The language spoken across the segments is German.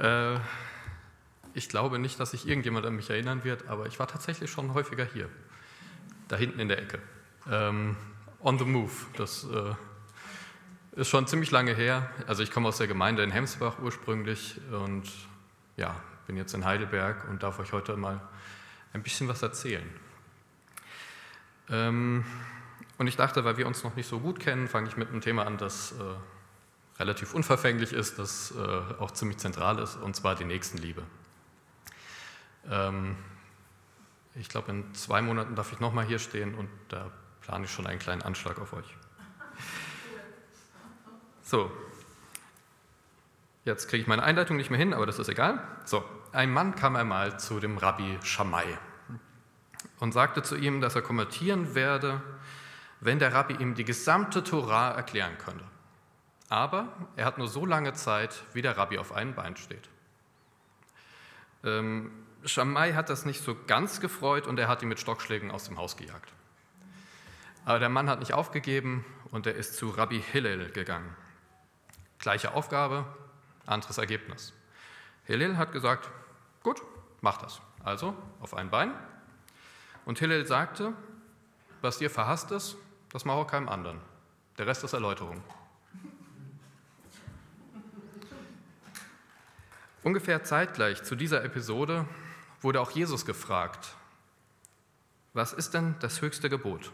Äh, ich glaube nicht, dass sich irgendjemand an mich erinnern wird, aber ich war tatsächlich schon häufiger hier. Da hinten in der Ecke. Ähm, on the Move. Das äh, ist schon ziemlich lange her. Also ich komme aus der Gemeinde in Hemsbach ursprünglich und ja, bin jetzt in Heidelberg und darf euch heute mal ein bisschen was erzählen. Ähm, und ich dachte, weil wir uns noch nicht so gut kennen, fange ich mit einem Thema an, das äh, relativ unverfänglich ist, das äh, auch ziemlich zentral ist, und zwar die Nächstenliebe. Ähm, ich glaube, in zwei Monaten darf ich nochmal hier stehen und da plane ich schon einen kleinen Anschlag auf euch. So, jetzt kriege ich meine Einleitung nicht mehr hin, aber das ist egal. So, ein Mann kam einmal zu dem Rabbi Shammai und sagte zu ihm, dass er konvertieren werde, wenn der Rabbi ihm die gesamte Torah erklären könnte. Aber er hat nur so lange Zeit, wie der Rabbi auf einem Bein steht. Ähm, Shammai hat das nicht so ganz gefreut und er hat ihn mit Stockschlägen aus dem Haus gejagt. Aber der Mann hat nicht aufgegeben und er ist zu Rabbi Hillel gegangen. Gleiche Aufgabe, anderes Ergebnis. Hillel hat gesagt, gut, mach das. Also auf ein Bein. Und Hillel sagte, was dir verhasst ist, das mache auch keinem anderen. Der Rest ist Erläuterung. Ungefähr zeitgleich zu dieser Episode wurde auch Jesus gefragt, was ist denn das höchste Gebot?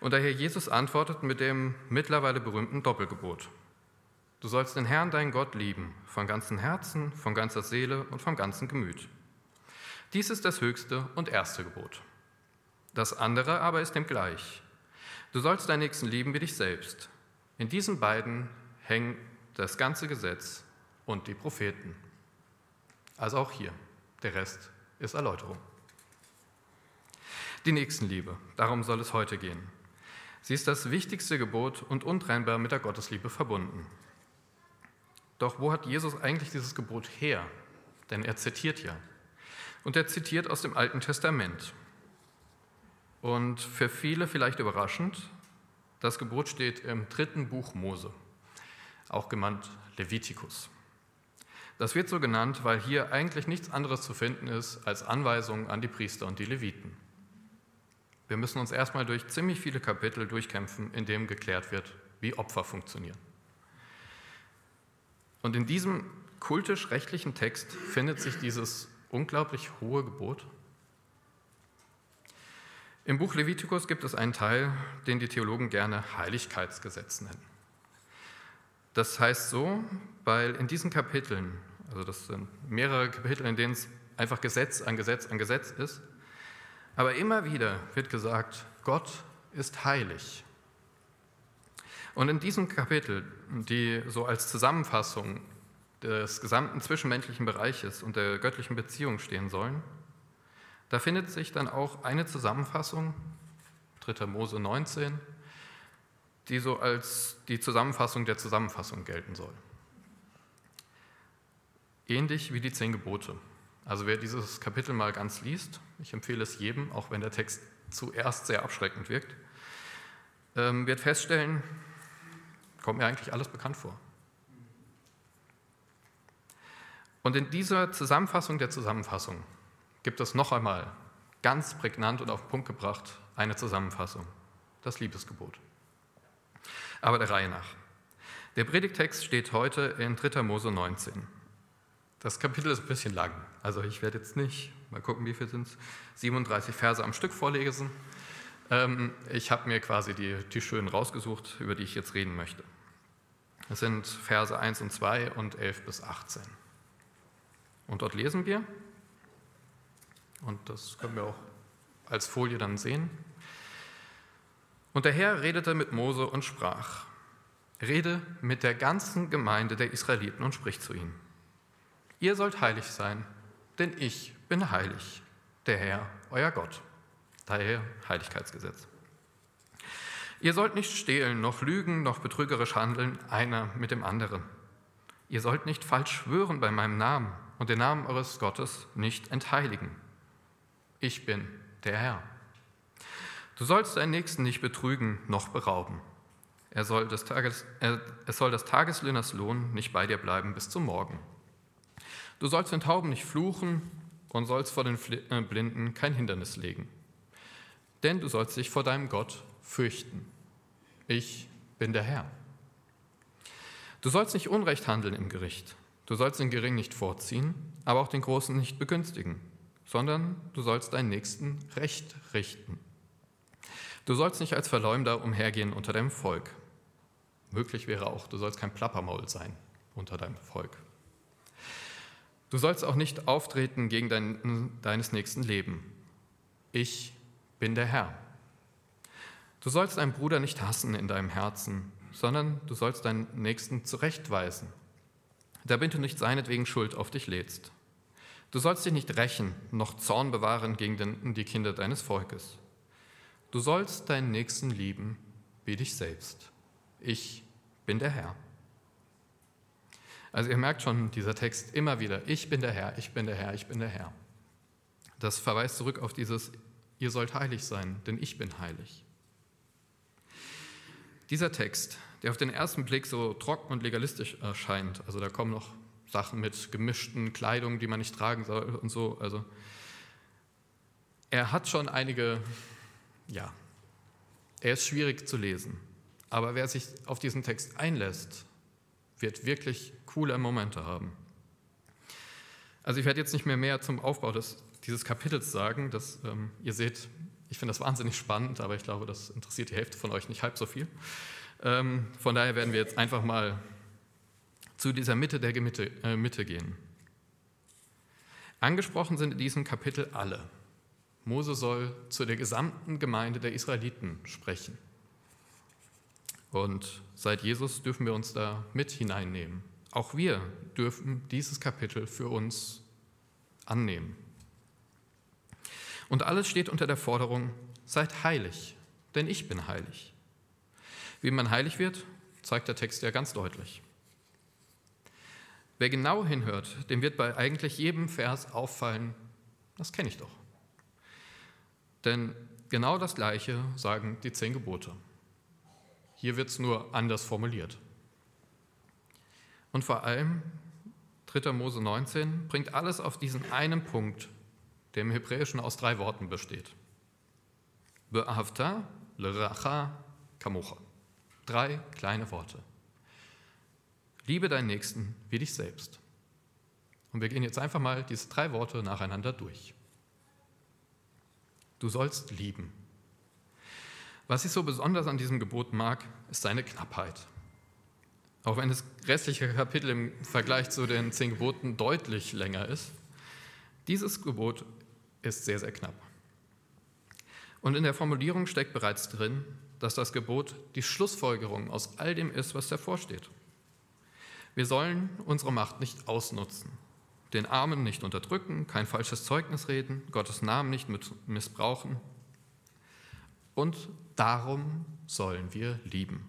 Und der Herr Jesus antwortet mit dem mittlerweile berühmten Doppelgebot. Du sollst den Herrn, deinen Gott, lieben, von ganzem Herzen, von ganzer Seele und vom ganzen Gemüt. Dies ist das höchste und erste Gebot. Das andere aber ist dem gleich. Du sollst deinen Nächsten lieben wie dich selbst. In diesen beiden hängen das ganze Gesetz und die Propheten. Also auch hier. Der Rest ist Erläuterung. Die Nächstenliebe, darum soll es heute gehen. Sie ist das wichtigste Gebot und untrennbar mit der Gottesliebe verbunden. Doch wo hat Jesus eigentlich dieses Gebot her? Denn er zitiert ja. Und er zitiert aus dem Alten Testament. Und für viele vielleicht überraschend, das Gebot steht im dritten Buch Mose, auch genannt Levitikus. Das wird so genannt, weil hier eigentlich nichts anderes zu finden ist als Anweisungen an die Priester und die Leviten. Wir müssen uns erstmal durch ziemlich viele Kapitel durchkämpfen, in dem geklärt wird, wie Opfer funktionieren. Und in diesem kultisch-rechtlichen Text findet sich dieses unglaublich hohe Gebot. Im Buch Levitikus gibt es einen Teil, den die Theologen gerne Heiligkeitsgesetz nennen. Das heißt so, weil in diesen Kapiteln also das sind mehrere Kapitel, in denen es einfach Gesetz an Gesetz an Gesetz ist. Aber immer wieder wird gesagt, Gott ist heilig. Und in diesem Kapitel, die so als Zusammenfassung des gesamten zwischenmenschlichen Bereiches und der göttlichen Beziehung stehen sollen, da findet sich dann auch eine Zusammenfassung, 3. Mose 19, die so als die Zusammenfassung der Zusammenfassung gelten soll ähnlich wie die zehn Gebote. Also wer dieses Kapitel mal ganz liest, ich empfehle es jedem, auch wenn der Text zuerst sehr abschreckend wirkt, ähm, wird feststellen, kommt mir eigentlich alles bekannt vor. Und in dieser Zusammenfassung der Zusammenfassung gibt es noch einmal ganz prägnant und auf den Punkt gebracht eine Zusammenfassung, das Liebesgebot. Aber der Reihe nach. Der Predigtext steht heute in 3. Mose 19. Das Kapitel ist ein bisschen lang. Also ich werde jetzt nicht, mal gucken, wie viel sind es, 37 Verse am Stück vorlesen. Ähm, ich habe mir quasi die, die schönen rausgesucht, über die ich jetzt reden möchte. Es sind Verse 1 und 2 und 11 bis 18. Und dort lesen wir, und das können wir auch als Folie dann sehen. Und der Herr redete mit Mose und sprach, rede mit der ganzen Gemeinde der Israeliten und sprich zu ihnen. Ihr sollt heilig sein, denn ich bin heilig, der Herr, euer Gott. Daher Heiligkeitsgesetz. Ihr sollt nicht stehlen, noch lügen, noch betrügerisch handeln, einer mit dem anderen. Ihr sollt nicht falsch schwören bei meinem Namen und den Namen eures Gottes nicht entheiligen. Ich bin der Herr. Du sollst deinen Nächsten nicht betrügen noch berauben. Er soll des Tages, er, es soll des Tageslöhners Lohn nicht bei dir bleiben bis zum Morgen. Du sollst den Tauben nicht fluchen und sollst vor den äh, Blinden kein Hindernis legen. Denn du sollst dich vor deinem Gott fürchten. Ich bin der Herr. Du sollst nicht Unrecht handeln im Gericht. Du sollst den Geringen nicht vorziehen, aber auch den Großen nicht begünstigen, sondern du sollst deinen Nächsten recht richten. Du sollst nicht als Verleumder umhergehen unter deinem Volk. Möglich wäre auch, du sollst kein Plappermaul sein unter deinem Volk. Du sollst auch nicht auftreten gegen dein, deines nächsten Leben. Ich bin der Herr. Du sollst deinen Bruder nicht hassen in deinem Herzen, sondern du sollst deinen Nächsten zurechtweisen, damit du nicht seinetwegen Schuld auf dich lädst. Du sollst dich nicht rächen, noch Zorn bewahren gegen den, die Kinder deines Volkes. Du sollst deinen Nächsten lieben wie dich selbst. Ich bin der Herr. Also ihr merkt schon, dieser Text immer wieder, ich bin der Herr, ich bin der Herr, ich bin der Herr. Das verweist zurück auf dieses, ihr sollt heilig sein, denn ich bin heilig. Dieser Text, der auf den ersten Blick so trocken und legalistisch erscheint, also da kommen noch Sachen mit gemischten Kleidungen, die man nicht tragen soll und so, also er hat schon einige, ja, er ist schwierig zu lesen, aber wer sich auf diesen Text einlässt, wird wirklich coole Momente haben. Also ich werde jetzt nicht mehr mehr zum Aufbau des, dieses Kapitels sagen. Das, ähm, ihr seht, ich finde das wahnsinnig spannend, aber ich glaube, das interessiert die Hälfte von euch nicht halb so viel. Ähm, von daher werden wir jetzt einfach mal zu dieser Mitte der Mitte, äh, Mitte gehen. Angesprochen sind in diesem Kapitel alle. Mose soll zu der gesamten Gemeinde der Israeliten sprechen. Und seit Jesus dürfen wir uns da mit hineinnehmen. Auch wir dürfen dieses Kapitel für uns annehmen. Und alles steht unter der Forderung, seid heilig, denn ich bin heilig. Wie man heilig wird, zeigt der Text ja ganz deutlich. Wer genau hinhört, dem wird bei eigentlich jedem Vers auffallen, das kenne ich doch. Denn genau das Gleiche sagen die zehn Gebote. Hier wird es nur anders formuliert. Und vor allem 3. Mose 19 bringt alles auf diesen einen Punkt, der im Hebräischen aus drei Worten besteht. Be'ahavta, leracha, kamocha. Drei kleine Worte. Liebe deinen Nächsten wie dich selbst. Und wir gehen jetzt einfach mal diese drei Worte nacheinander durch. Du sollst lieben. Was ich so besonders an diesem Gebot mag, ist seine Knappheit. Auch wenn das restliche Kapitel im Vergleich zu den zehn Geboten deutlich länger ist, dieses Gebot ist sehr, sehr knapp. Und in der Formulierung steckt bereits drin, dass das Gebot die Schlussfolgerung aus all dem ist, was davor steht. Wir sollen unsere Macht nicht ausnutzen, den Armen nicht unterdrücken, kein falsches Zeugnis reden, Gottes Namen nicht missbrauchen, und darum sollen wir lieben.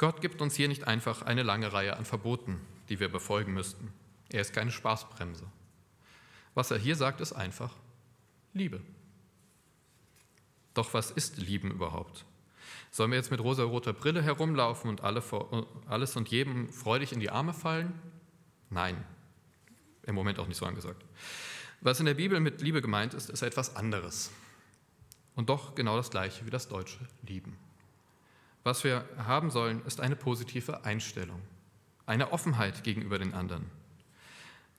Gott gibt uns hier nicht einfach eine lange Reihe an Verboten, die wir befolgen müssten. Er ist keine Spaßbremse. Was er hier sagt, ist einfach Liebe. Doch was ist Lieben überhaupt? Sollen wir jetzt mit rosa-roter Brille herumlaufen und alle, alles und jedem freudig in die Arme fallen? Nein, im Moment auch nicht so angesagt. Was in der Bibel mit Liebe gemeint ist, ist etwas anderes und doch genau das gleiche wie das deutsche Lieben. Was wir haben sollen, ist eine positive Einstellung, eine Offenheit gegenüber den anderen.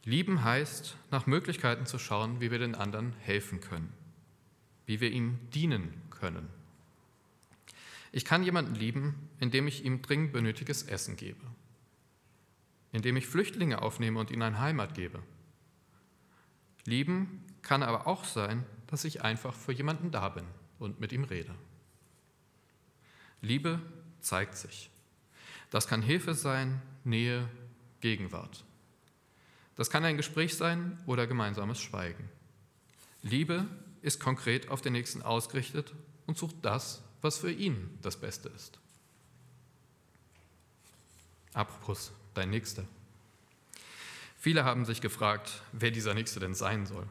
Lieben heißt, nach Möglichkeiten zu schauen, wie wir den anderen helfen können, wie wir ihm dienen können. Ich kann jemanden lieben, indem ich ihm dringend benötiges Essen gebe, indem ich Flüchtlinge aufnehme und ihnen eine Heimat gebe. Lieben kann aber auch sein, dass ich einfach für jemanden da bin und mit ihm rede. Liebe zeigt sich. Das kann Hilfe sein, Nähe, Gegenwart. Das kann ein Gespräch sein oder gemeinsames Schweigen. Liebe ist konkret auf den Nächsten ausgerichtet und sucht das, was für ihn das Beste ist. Apropos, dein Nächster. Viele haben sich gefragt, wer dieser Nächste denn sein soll.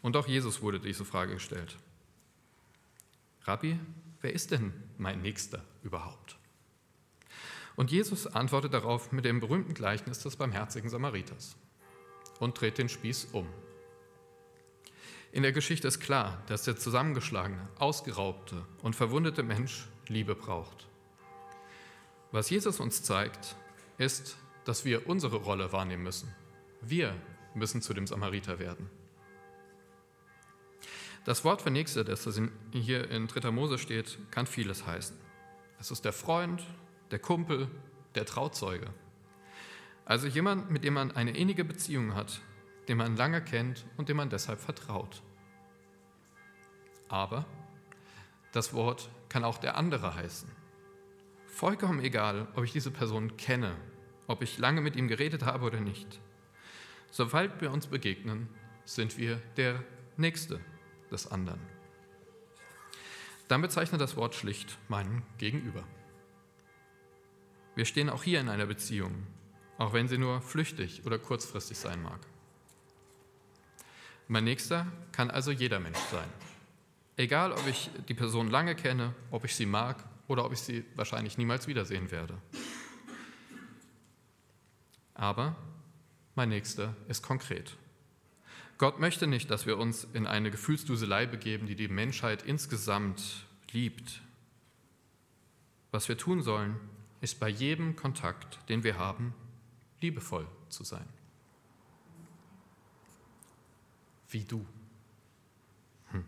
Und auch Jesus wurde diese Frage gestellt. Rabbi, wer ist denn mein Nächster überhaupt? Und Jesus antwortet darauf mit dem berühmten Gleichnis des barmherzigen Samariters und dreht den Spieß um. In der Geschichte ist klar, dass der zusammengeschlagene, ausgeraubte und verwundete Mensch Liebe braucht. Was Jesus uns zeigt, ist, dass wir unsere Rolle wahrnehmen müssen. Wir müssen zu dem Samariter werden. Das Wort für Nächste, das hier in 3. Mose steht, kann vieles heißen. Es ist der Freund, der Kumpel, der Trauzeuge. Also jemand, mit dem man eine innige Beziehung hat, den man lange kennt und dem man deshalb vertraut. Aber das Wort kann auch der andere heißen. Vollkommen egal, ob ich diese Person kenne, ob ich lange mit ihm geredet habe oder nicht. Sobald wir uns begegnen, sind wir der Nächste des anderen. Dann bezeichnet das Wort schlicht meinen Gegenüber. Wir stehen auch hier in einer Beziehung, auch wenn sie nur flüchtig oder kurzfristig sein mag. Mein Nächster kann also jeder Mensch sein. Egal, ob ich die Person lange kenne, ob ich sie mag oder ob ich sie wahrscheinlich niemals wiedersehen werde. Aber mein Nächster ist konkret. Gott möchte nicht, dass wir uns in eine Gefühlsduselei begeben, die die Menschheit insgesamt liebt. Was wir tun sollen, ist bei jedem Kontakt, den wir haben, liebevoll zu sein. Wie du. Hm.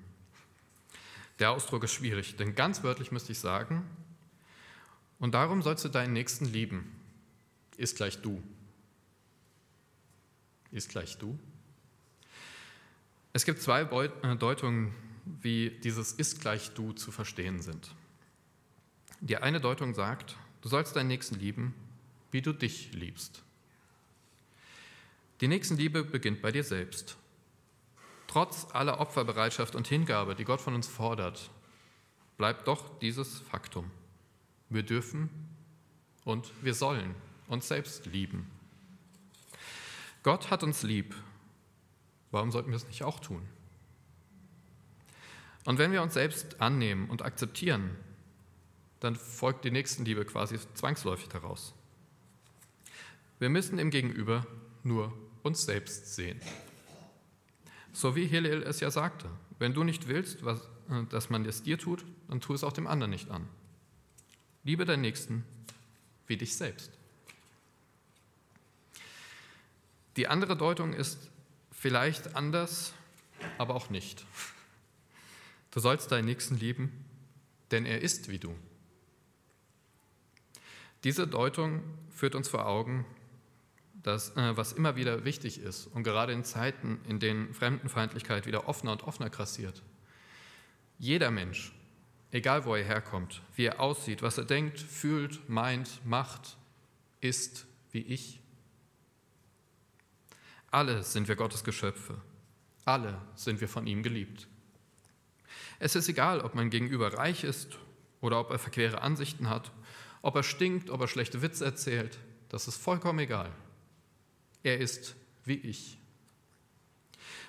Der Ausdruck ist schwierig, denn ganz wörtlich müsste ich sagen, und darum sollst du deinen Nächsten lieben, ist gleich du. Ist gleich du? Es gibt zwei äh, Deutungen, wie dieses ist gleich du zu verstehen sind. Die eine Deutung sagt, du sollst deinen Nächsten lieben, wie du dich liebst. Die Nächstenliebe beginnt bei dir selbst. Trotz aller Opferbereitschaft und Hingabe, die Gott von uns fordert, bleibt doch dieses Faktum. Wir dürfen und wir sollen uns selbst lieben. Gott hat uns lieb Warum sollten wir es nicht auch tun? Und wenn wir uns selbst annehmen und akzeptieren, dann folgt die Nächstenliebe quasi zwangsläufig daraus. Wir müssen im Gegenüber nur uns selbst sehen. So wie Hillel es ja sagte, wenn du nicht willst, was, äh, dass man es dir tut, dann tu es auch dem anderen nicht an. Liebe deinen Nächsten wie dich selbst. Die andere Deutung ist, Vielleicht anders, aber auch nicht. Du sollst deinen Nächsten lieben, denn er ist wie du. Diese Deutung führt uns vor Augen, dass, äh, was immer wieder wichtig ist und gerade in Zeiten, in denen Fremdenfeindlichkeit wieder offener und offener grassiert. Jeder Mensch, egal wo er herkommt, wie er aussieht, was er denkt, fühlt, meint, macht, ist wie ich alle sind wir Gottes Geschöpfe. Alle sind wir von ihm geliebt. Es ist egal, ob mein Gegenüber reich ist oder ob er verquere Ansichten hat, ob er stinkt, ob er schlechte Witze erzählt. Das ist vollkommen egal. Er ist wie ich.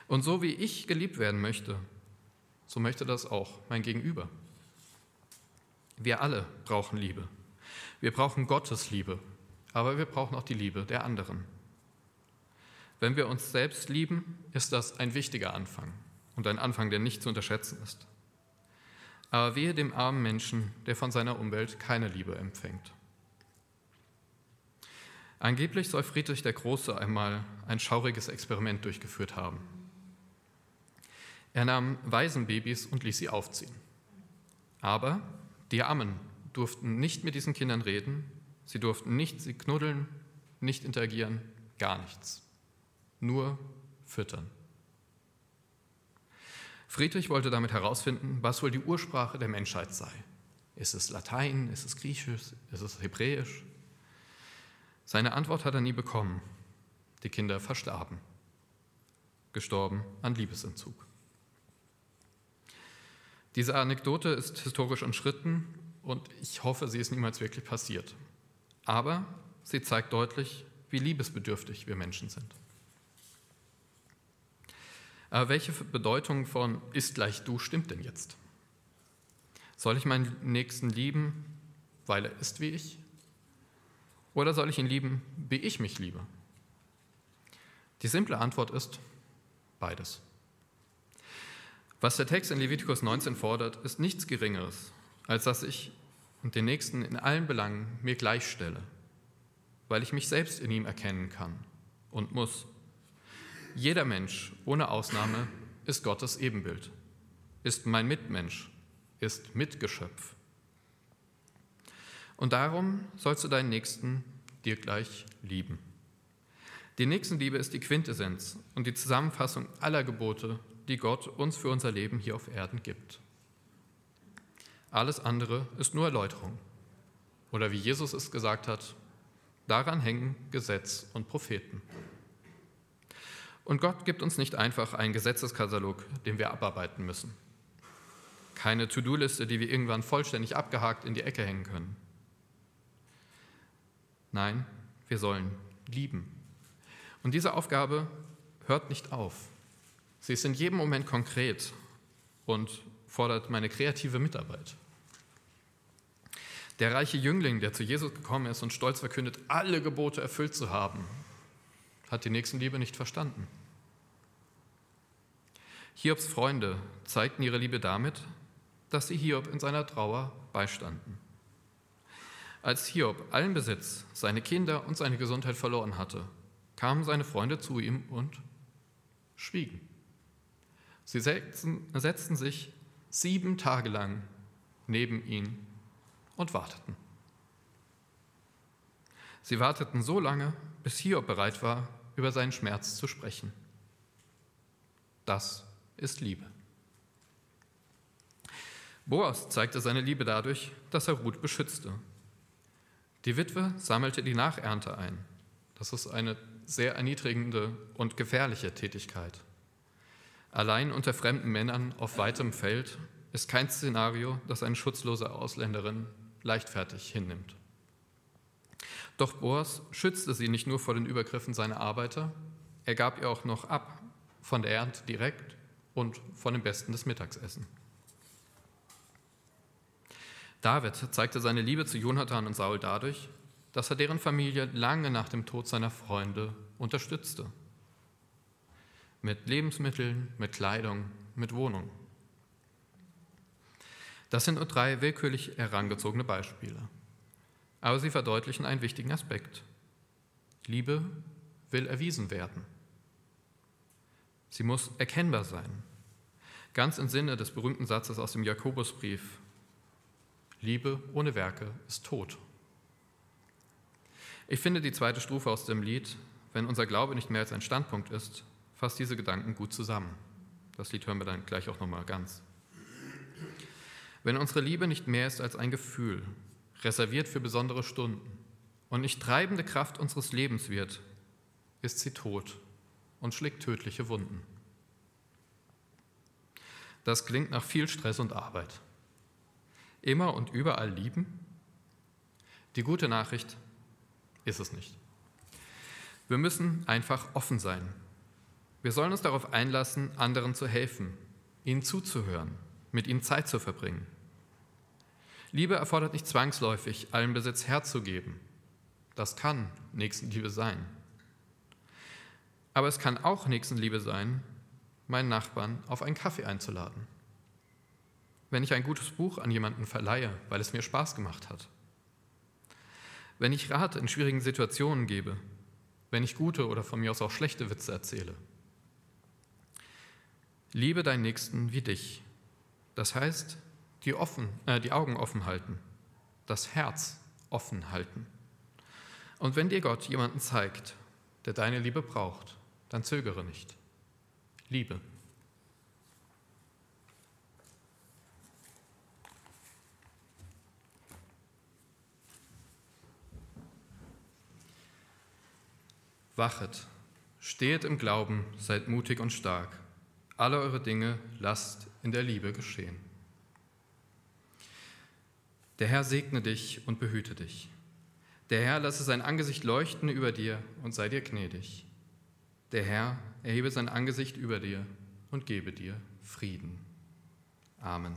Und so wie ich geliebt werden möchte, so möchte das auch mein Gegenüber. Wir alle brauchen Liebe. Wir brauchen Gottes Liebe, aber wir brauchen auch die Liebe der anderen. Wenn wir uns selbst lieben, ist das ein wichtiger Anfang und ein Anfang, der nicht zu unterschätzen ist. Aber wehe dem armen Menschen, der von seiner Umwelt keine Liebe empfängt. Angeblich soll Friedrich der Große einmal ein schauriges Experiment durchgeführt haben. Er nahm Waisenbabys und ließ sie aufziehen. Aber die Armen durften nicht mit diesen Kindern reden, sie durften nicht sie knuddeln, nicht interagieren, gar nichts nur füttern. Friedrich wollte damit herausfinden, was wohl die Ursprache der Menschheit sei. Ist es Latein? Ist es Griechisch? Ist es Hebräisch? Seine Antwort hat er nie bekommen. Die Kinder verstarben, gestorben an Liebesentzug. Diese Anekdote ist historisch umschritten und ich hoffe, sie ist niemals wirklich passiert. Aber sie zeigt deutlich, wie liebesbedürftig wir Menschen sind. Aber welche Bedeutung von ist gleich du stimmt denn jetzt? Soll ich meinen Nächsten lieben, weil er ist wie ich? Oder soll ich ihn lieben, wie ich mich liebe? Die simple Antwort ist beides. Was der Text in Levitikus 19 fordert, ist nichts Geringeres, als dass ich den Nächsten in allen Belangen mir gleichstelle, weil ich mich selbst in ihm erkennen kann und muss. Jeder Mensch, ohne Ausnahme, ist Gottes Ebenbild, ist mein Mitmensch, ist Mitgeschöpf. Und darum sollst du deinen Nächsten dir gleich lieben. Die Nächstenliebe ist die Quintessenz und die Zusammenfassung aller Gebote, die Gott uns für unser Leben hier auf Erden gibt. Alles andere ist nur Erläuterung. Oder wie Jesus es gesagt hat, daran hängen Gesetz und Propheten. Und Gott gibt uns nicht einfach einen Gesetzeskatalog, den wir abarbeiten müssen. Keine To-Do-Liste, die wir irgendwann vollständig abgehakt in die Ecke hängen können. Nein, wir sollen lieben. Und diese Aufgabe hört nicht auf. Sie ist in jedem Moment konkret und fordert meine kreative Mitarbeit. Der reiche Jüngling, der zu Jesus gekommen ist und stolz verkündet, alle Gebote erfüllt zu haben, hat die Nächstenliebe nicht verstanden. Hiobs Freunde zeigten ihre Liebe damit, dass sie Hiob in seiner Trauer beistanden. Als Hiob allen Besitz, seine Kinder und seine Gesundheit verloren hatte, kamen seine Freunde zu ihm und schwiegen. Sie setzten, setzten sich sieben Tage lang neben ihn und warteten. Sie warteten so lange, bis Hiob bereit war, über seinen Schmerz zu sprechen. Das ist Liebe. Boas zeigte seine Liebe dadurch, dass er Ruth beschützte die Witwe sammelte die Nachernte ein. Das ist eine sehr erniedrigende und gefährliche Tätigkeit. Allein unter fremden Männern auf weitem Feld ist kein Szenario, das eine schutzlose Ausländerin leichtfertig hinnimmt. Doch Boas schützte sie nicht nur vor den Übergriffen seiner Arbeiter, er gab ihr auch noch ab von der Ernte direkt und von dem Besten des Mittagsessens. David zeigte seine Liebe zu Jonathan und Saul dadurch, dass er deren Familie lange nach dem Tod seiner Freunde unterstützte. Mit Lebensmitteln, mit Kleidung, mit Wohnung. Das sind nur drei willkürlich herangezogene Beispiele. Aber sie verdeutlichen einen wichtigen Aspekt. Liebe will erwiesen werden. Sie muss erkennbar sein. Ganz im Sinne des berühmten Satzes aus dem Jakobusbrief, Liebe ohne Werke ist tot. Ich finde die zweite Strophe aus dem Lied, wenn unser Glaube nicht mehr als ein Standpunkt ist, fasst diese Gedanken gut zusammen. Das Lied hören wir dann gleich auch nochmal ganz. Wenn unsere Liebe nicht mehr ist als ein Gefühl, reserviert für besondere Stunden und nicht treibende Kraft unseres Lebens wird, ist sie tot und schlägt tödliche Wunden. Das klingt nach viel Stress und Arbeit immer und überall lieben? Die gute Nachricht ist es nicht. Wir müssen einfach offen sein. Wir sollen uns darauf einlassen, anderen zu helfen, ihnen zuzuhören, mit ihnen Zeit zu verbringen. Liebe erfordert nicht zwangsläufig, allen Besitz herzugeben. Das kann Nächstenliebe sein. Aber es kann auch Nächstenliebe sein, meinen Nachbarn auf einen Kaffee einzuladen wenn ich ein gutes Buch an jemanden verleihe, weil es mir Spaß gemacht hat. Wenn ich Rat in schwierigen Situationen gebe, wenn ich gute oder von mir aus auch schlechte Witze erzähle. Liebe deinen Nächsten wie dich. Das heißt, die, offen, äh, die Augen offen halten, das Herz offen halten. Und wenn dir Gott jemanden zeigt, der deine Liebe braucht, dann zögere nicht. Liebe. Wachet, stehet im Glauben, seid mutig und stark. Alle eure Dinge lasst in der Liebe geschehen. Der Herr segne dich und behüte dich. Der Herr lasse sein Angesicht leuchten über dir und sei dir gnädig. Der Herr erhebe sein Angesicht über dir und gebe dir Frieden. Amen.